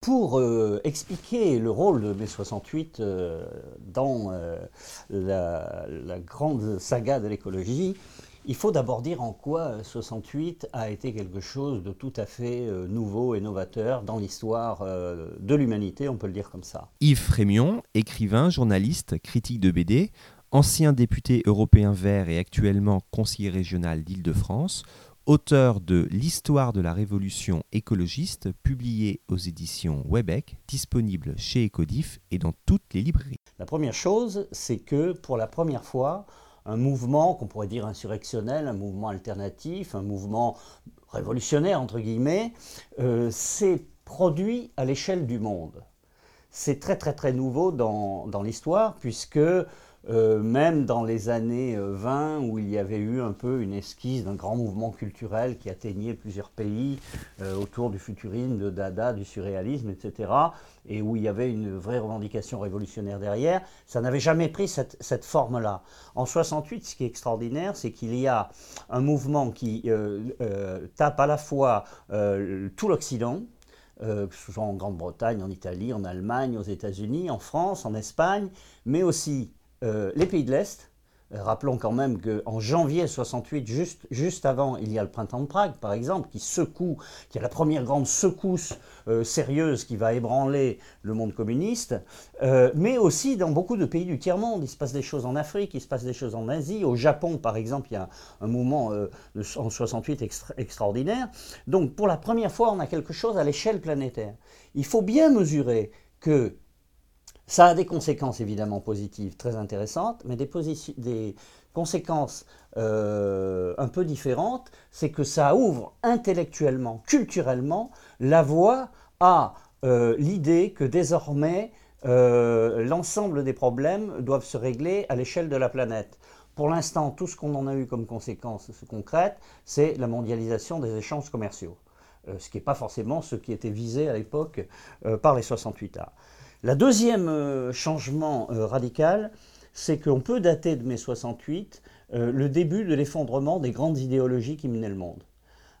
Pour euh, expliquer le rôle de mai 68 euh, dans euh, la, la, grande saga de l'écologie, il faut d'abord dire en quoi 68 a été quelque chose de tout à fait nouveau et novateur dans l'histoire de l'humanité, on peut le dire comme ça. Yves Frémion, écrivain, journaliste, critique de BD, ancien député européen vert et actuellement conseiller régional d'Île-de-France, auteur de L'histoire de la révolution écologiste, publié aux éditions Webec, disponible chez Ecodif et dans toutes les librairies. La première chose, c'est que pour la première fois, un mouvement qu'on pourrait dire insurrectionnel, un mouvement alternatif, un mouvement révolutionnaire, entre guillemets, euh, s'est produit à l'échelle du monde. C'est très très très nouveau dans, dans l'histoire, puisque euh, même dans les années 20 euh, où il y avait eu un peu une esquisse d'un grand mouvement culturel qui atteignait plusieurs pays euh, autour du futurisme, de Dada, du surréalisme, etc., et où il y avait une vraie revendication révolutionnaire derrière, ça n'avait jamais pris cette, forme-là. En 68, ce qui est extraordinaire, c'est qu'il y a un mouvement qui tape à la fois tout l'Occident, soit en Grande-Bretagne, en Italie, en Allemagne, aux États-Unis, en France, en Espagne, mais aussi euh, les pays de l'Est, euh, rappelons quand même qu'en janvier 68, juste, juste avant, il y a le printemps de Prague, par exemple, qui secoue, qui est la première grande secousse euh, sérieuse qui va ébranler le monde communiste, mais aussi dans beaucoup de pays du tiers-monde. Il se passe des choses en Afrique, il se passe des choses en Asie. Au Japon, par exemple, il y a un mouvement en 68 extraordinaire. Donc, pour la première fois, on a quelque chose à l'échelle planétaire. Il faut bien mesurer que ça a des conséquences évidemment positives très intéressantes, mais des, conséquences euh, un peu différentes, c'est que ça ouvre intellectuellement, culturellement, la voie à euh, l'idée que désormais euh, l'ensemble des problèmes doivent se régler à l'échelle de la planète. Pour l'instant, tout ce qu'on en a eu comme conséquence concrète, c'est la mondialisation des échanges commerciaux, ce qui n'est pas forcément ce qui était visé à l'époque par les 68A. La deuxième euh, changement euh, radical, c'est qu'on peut dater de mai 68 euh, le début de l'effondrement des grandes idéologies qui menaient le monde.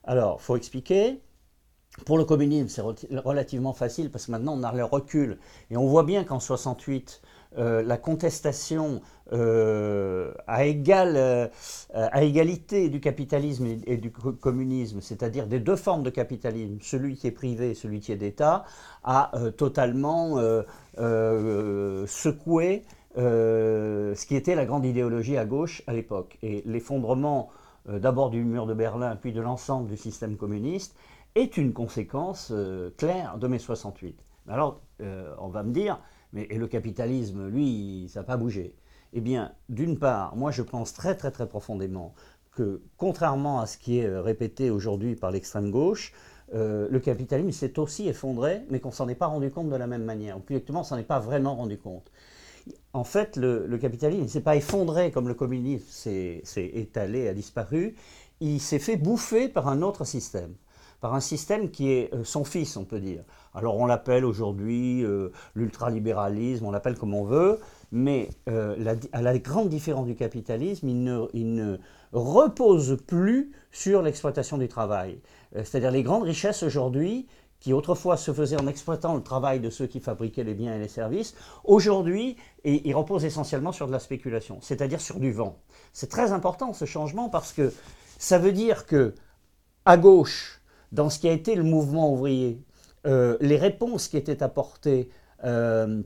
Alors, il faut expliquer. Pour le communisme, c'est relativement facile parce que maintenant on a le recul et on voit bien qu'en 68, euh, la contestation euh, euh, à égalité du capitalisme et, du communisme, c'est-à-dire des deux formes de capitalisme, celui qui est privé et celui qui est d'État, a totalement secoué ce qui était la grande idéologie à gauche à l'époque. Et l'effondrement d'abord du mur de Berlin, puis de l'ensemble du système communiste, est une conséquence claire de mai 68. Alors, on va me dire, mais et le capitalisme, lui, ça n'a pas bougé. Eh bien, d'une part, moi je pense très très très profondément que, contrairement à ce qui est euh, répété aujourd'hui par l'extrême gauche, euh, le capitalisme s'est aussi effondré, mais qu'on s'en est pas rendu compte de la même manière. Ou plus exactement, on s'en est pas vraiment rendu compte. En fait, le, le capitalisme ne s'est pas effondré comme le communisme s'est étalé, a disparu. Il s'est fait bouffer par un autre système par un système qui est euh, son fils, on peut dire. Alors on l'appelle aujourd'hui euh, l'ultralibéralisme, on l'appelle comme on veut, mais euh, à la grande différence du capitalisme, il ne, repose plus sur l'exploitation du travail. C'est-à-dire les grandes richesses aujourd'hui, qui autrefois se faisaient en exploitant le travail de ceux qui fabriquaient les biens et les services, aujourd'hui, ils reposent essentiellement sur de la spéculation, c'est-à-dire sur du vent. C'est très important ce changement parce que ça veut dire que à gauche, dans ce qui a été le mouvement ouvrier, euh, les réponses qui étaient apportées euh,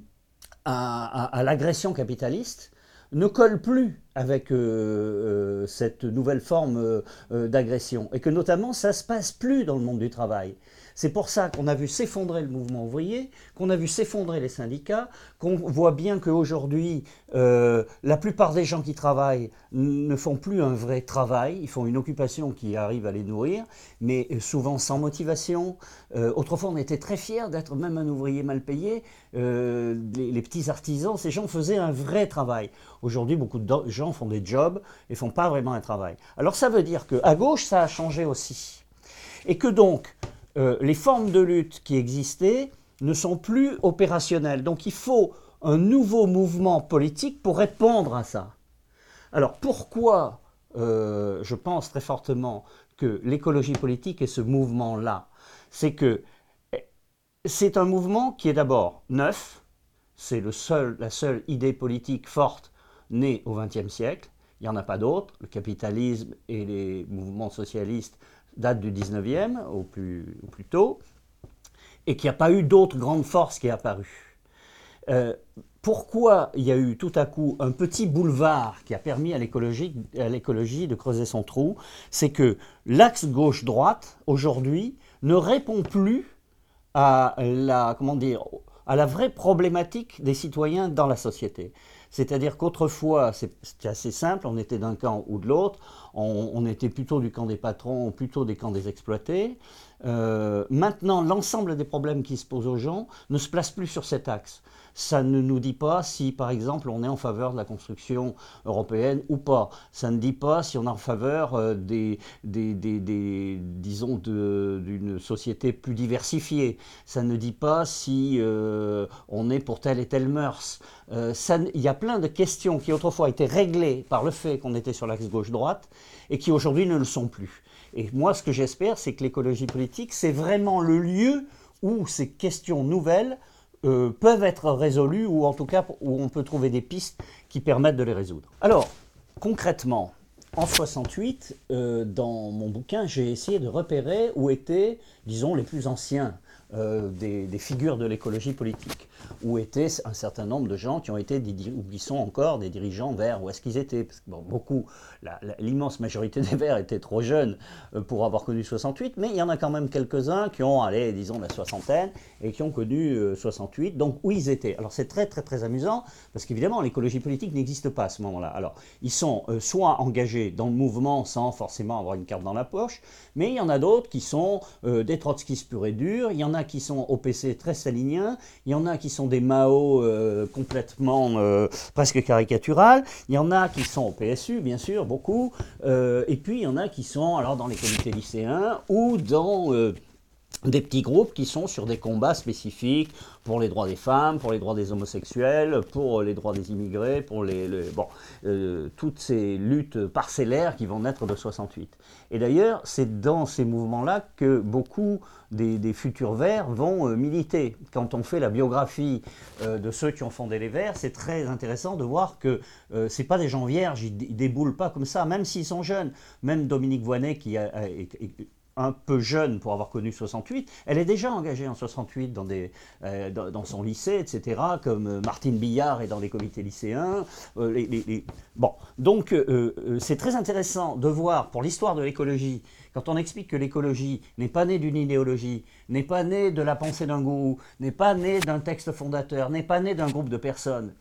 à, l'agression capitaliste ne collent plus avec euh, cette nouvelle forme d'agression et que notamment ça se passe plus dans le monde du travail. C'est pour ça qu'on a vu s'effondrer le mouvement ouvrier, qu'on a vu s'effondrer les syndicats, qu'on voit bien qu'aujourd'hui, euh, la plupart des gens qui travaillent ne font plus un vrai travail, ils font une occupation qui arrive à les nourrir, mais souvent sans motivation. Euh, autrefois, on était très fiers d'être même un ouvrier mal payé. Euh, les, petits artisans, ces gens faisaient un vrai travail. Aujourd'hui, beaucoup de gens font des jobs et font pas vraiment un travail. Alors ça veut dire qu'à gauche, ça a changé aussi. Et que donc, euh, les formes de lutte qui existaient ne sont plus opérationnelles. Donc il faut un nouveau mouvement politique pour répondre à ça. Alors pourquoi euh, je pense très fortement que l'écologie politique est ce mouvement-là C'est que c'est un mouvement qui est d'abord neuf, c'est seul, la seule idée politique forte née au XXe siècle, il n'y en a pas d'autres, le capitalisme et les mouvements socialistes datent du XIXe au plus, tôt, et qu'il n'y a pas eu d'autres grandes forces qui est apparu. Euh, pourquoi il y a eu tout à coup un petit boulevard qui a permis à l'écologie de creuser son trou? C'est que l'axe gauche-droite, aujourd'hui, ne répond plus à la, comment dire, à la vraie problématique des citoyens dans la société. C'est-à-dire qu'autrefois, c'était assez simple, on était d'un camp ou de l'autre, on, était plutôt du camp des patrons, plutôt des camps des exploités. Euh, maintenant, l'ensemble des problèmes qui se posent aux gens ne se placent plus sur cet axe ça ne nous dit pas si, par exemple, on est en faveur de la construction européenne ou pas. Ça ne dit pas si on est en faveur euh, des, disons, d'une société plus diversifiée. Ça ne dit pas si euh, on est pour telle et telle mœurs. Il y a plein de questions qui autrefois étaient réglées par le fait qu'on était sur l'axe gauche-droite et qui aujourd'hui ne le sont plus. Et moi, ce que j'espère, c'est que l'écologie politique, c'est vraiment le lieu où ces questions nouvelles euh, peuvent être résolus ou en tout cas où on peut trouver des pistes qui permettent de les résoudre. Alors, concrètement, en 68, euh, dans mon bouquin, j'ai essayé de repérer où étaient, disons, les plus anciens euh, des, figures de l'écologie politique, où étaient un certain nombre de gens qui ont été, ou qui sont encore des dirigeants verts, où est-ce qu'ils étaient? Parce que, beaucoup, l'immense majorité des verts étaient trop jeunes euh, pour avoir connu 68, mais il y en a quand même quelques-uns qui ont, allez, disons, la soixantaine, et qui ont connu 68, euh, donc où ils étaient? Alors c'est très très très amusant, parce qu'évidemment, l'écologie politique n'existe pas à ce moment-là. Alors, ils sont soit engagés dans le mouvement sans forcément avoir une carte dans la poche, mais il y en a d'autres qui sont des trotskistes purs et durs, il y en a qui sont au PC très staliniens, il y en a qui sont des Mao euh, complètement euh, presque caricaturales, il y en a qui sont au PSU, bien sûr, beaucoup, euh, et puis il y en a qui sont alors dans les comités lycéens ou dans des petits groupes qui sont sur des combats spécifiques pour les droits des femmes, pour les droits des homosexuels, pour les droits des immigrés, pour les, bon, euh, toutes ces luttes parcellaires qui vont naître de 68. Et d'ailleurs, c'est dans ces mouvements-là que beaucoup des, futurs Verts vont euh, militer. Quand on fait la biographie euh, de ceux qui ont fondé les Verts, c'est très intéressant de voir que ce c'est pas des gens vierges, ils, déboulent pas comme ça, même s'ils sont jeunes. Même Dominique Voinet, qui a, un peu jeune pour avoir connu 68, elle est déjà engagée en 68 dans, des, euh, dans, son lycée, etc., comme euh, Martine Billard est dans les comités lycéens. Euh, bon, donc c'est très intéressant de voir pour l'histoire de l'écologie, quand on explique que l'écologie n'est pas née d'une idéologie, n'est pas née de la pensée d'un gourou, n'est pas née d'un texte fondateur, n'est pas née d'un groupe de personnes,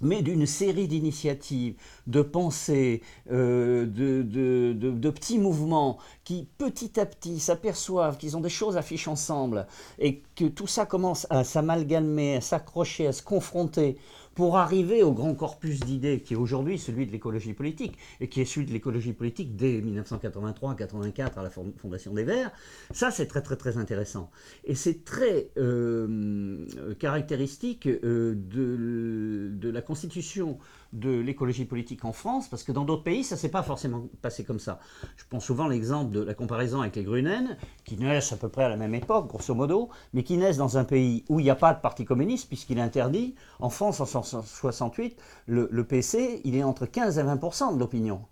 mais d'une série d'initiatives, de pensées, euh, de, petits mouvements qui petit à petit s'aperçoivent qu'ils ont des choses à ensemble et que tout ça commence à s'amalgamer, à s'accrocher, à se confronter pour arriver au grand corpus d'idées qui est aujourd'hui celui de l'écologie politique, et qui est celui de l'écologie politique dès 1983-84 à la fondation des Verts, ça c'est très très très intéressant. Et c'est très euh, caractéristique euh, de, la constitution de l'écologie politique en France, parce que dans d'autres pays, ça ne s'est pas forcément passé comme ça. Je prends souvent l'exemple de la comparaison avec les Grunen, qui naissent à peu près à la même époque, grosso modo, mais qui naissent dans un pays où il n'y a pas de parti communiste, puisqu'il est interdit. En France, en 1968, le, PC, il est entre 15 et 20 de l'opinion.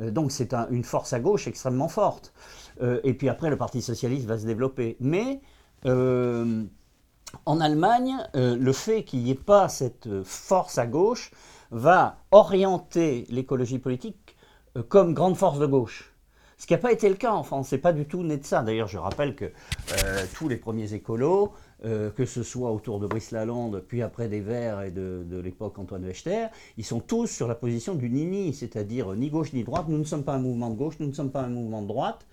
Euh, donc c'est une force à gauche extrêmement forte. Euh, et puis après, le Parti socialiste va se développer. Mais en Allemagne, le fait qu'il n'y ait pas cette force à gauche va orienter l'écologie politique euh, comme grande force de gauche. Ce qui n'a pas été le cas en France, c'est pas du tout né de ça. D'ailleurs, je rappelle que euh, tous les premiers écolos, euh, que ce soit autour de Brice Lalonde, puis après des Verts et de, l'époque Antoine Wechter, ils sont tous sur la position du nini, c'est-à-dire ni gauche ni droite. Nous ne sommes pas un mouvement de gauche, nous ne sommes pas un mouvement de droite,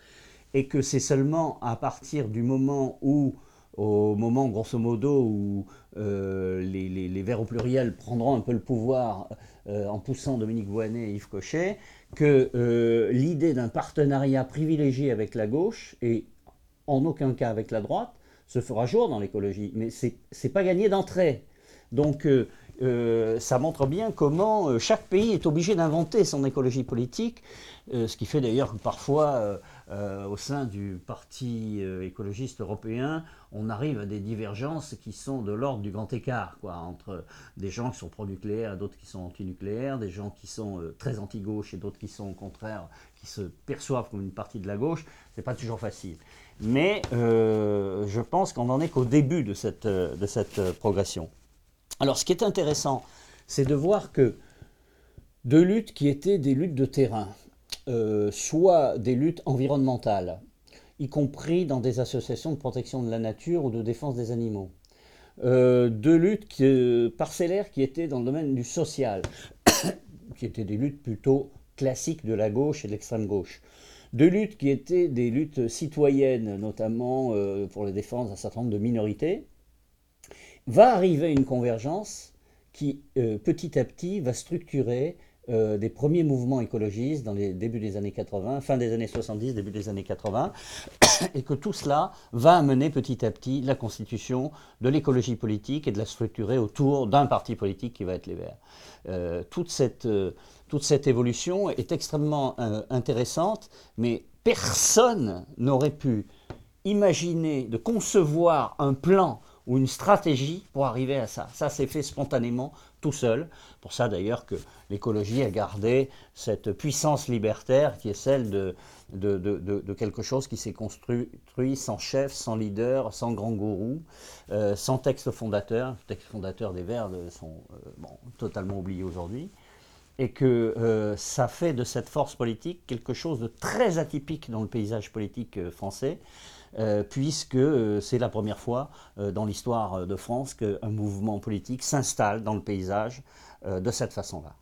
et que c'est seulement à partir du moment où au moment, grosso modo, où euh, les, les, Verts au pluriel prendront un peu le pouvoir euh, en poussant Dominique Voynet et Yves Cochet, que euh, l'idée d'un partenariat privilégié avec la gauche, et en aucun cas avec la droite, se fera jour dans l'écologie. Mais ce n'est pas gagné d'entrée. Donc ça montre bien comment chaque pays est obligé d'inventer son écologie politique, ce qui fait d'ailleurs que parfois euh, au sein du Parti euh, écologiste européen, on arrive à des divergences qui sont de l'ordre du grand écart, quoi, entre des gens qui sont pro-nucléaires et d'autres qui sont anti-nucléaires, des gens qui sont euh, très anti-gauche et d'autres qui sont au contraire, qui se perçoivent comme une partie de la gauche. C'est pas toujours facile. Mais je pense qu'on n'en est qu'au début de cette, de cette progression. Alors, ce qui est intéressant, c'est de voir que deux luttes qui étaient des luttes de terrain, euh, soit des luttes environnementales, y compris dans des associations de protection de la nature ou de défense des animaux. Euh, deux luttes euh, parcellaires qui étaient dans le domaine du social, qui étaient des luttes plutôt classiques de la gauche et de l'extrême gauche. Deux luttes qui étaient des luttes citoyennes, notamment pour la défense d'un certain nombre de minorités. Va arriver une convergence qui, petit à petit, va structurer euh, des premiers mouvements écologistes dans les débuts des années 80, fin des années 70, début des années 80, et que tout cela va amener petit à petit la constitution de l'écologie politique et de la structurer autour d'un parti politique qui va être les Verts. Euh, euh, toute cette évolution est extrêmement intéressante, mais personne n'aurait pu imaginer de concevoir un plan ou une stratégie pour arriver à ça. Ça s'est fait spontanément tout seul. Pour ça d'ailleurs que l'écologie a gardé cette puissance libertaire qui est celle de, quelque chose qui s'est construit sans chef, sans leader, sans grand gourou, euh, sans texte fondateur. Les textes fondateurs des Verts sont euh, totalement oubliés aujourd'hui. Et que euh, ça fait de cette force politique quelque chose de très atypique dans le paysage politique français. Euh, puisque euh, c'est la première fois euh, dans l'histoire de France qu'un mouvement politique s'installe dans le paysage de cette façon-là.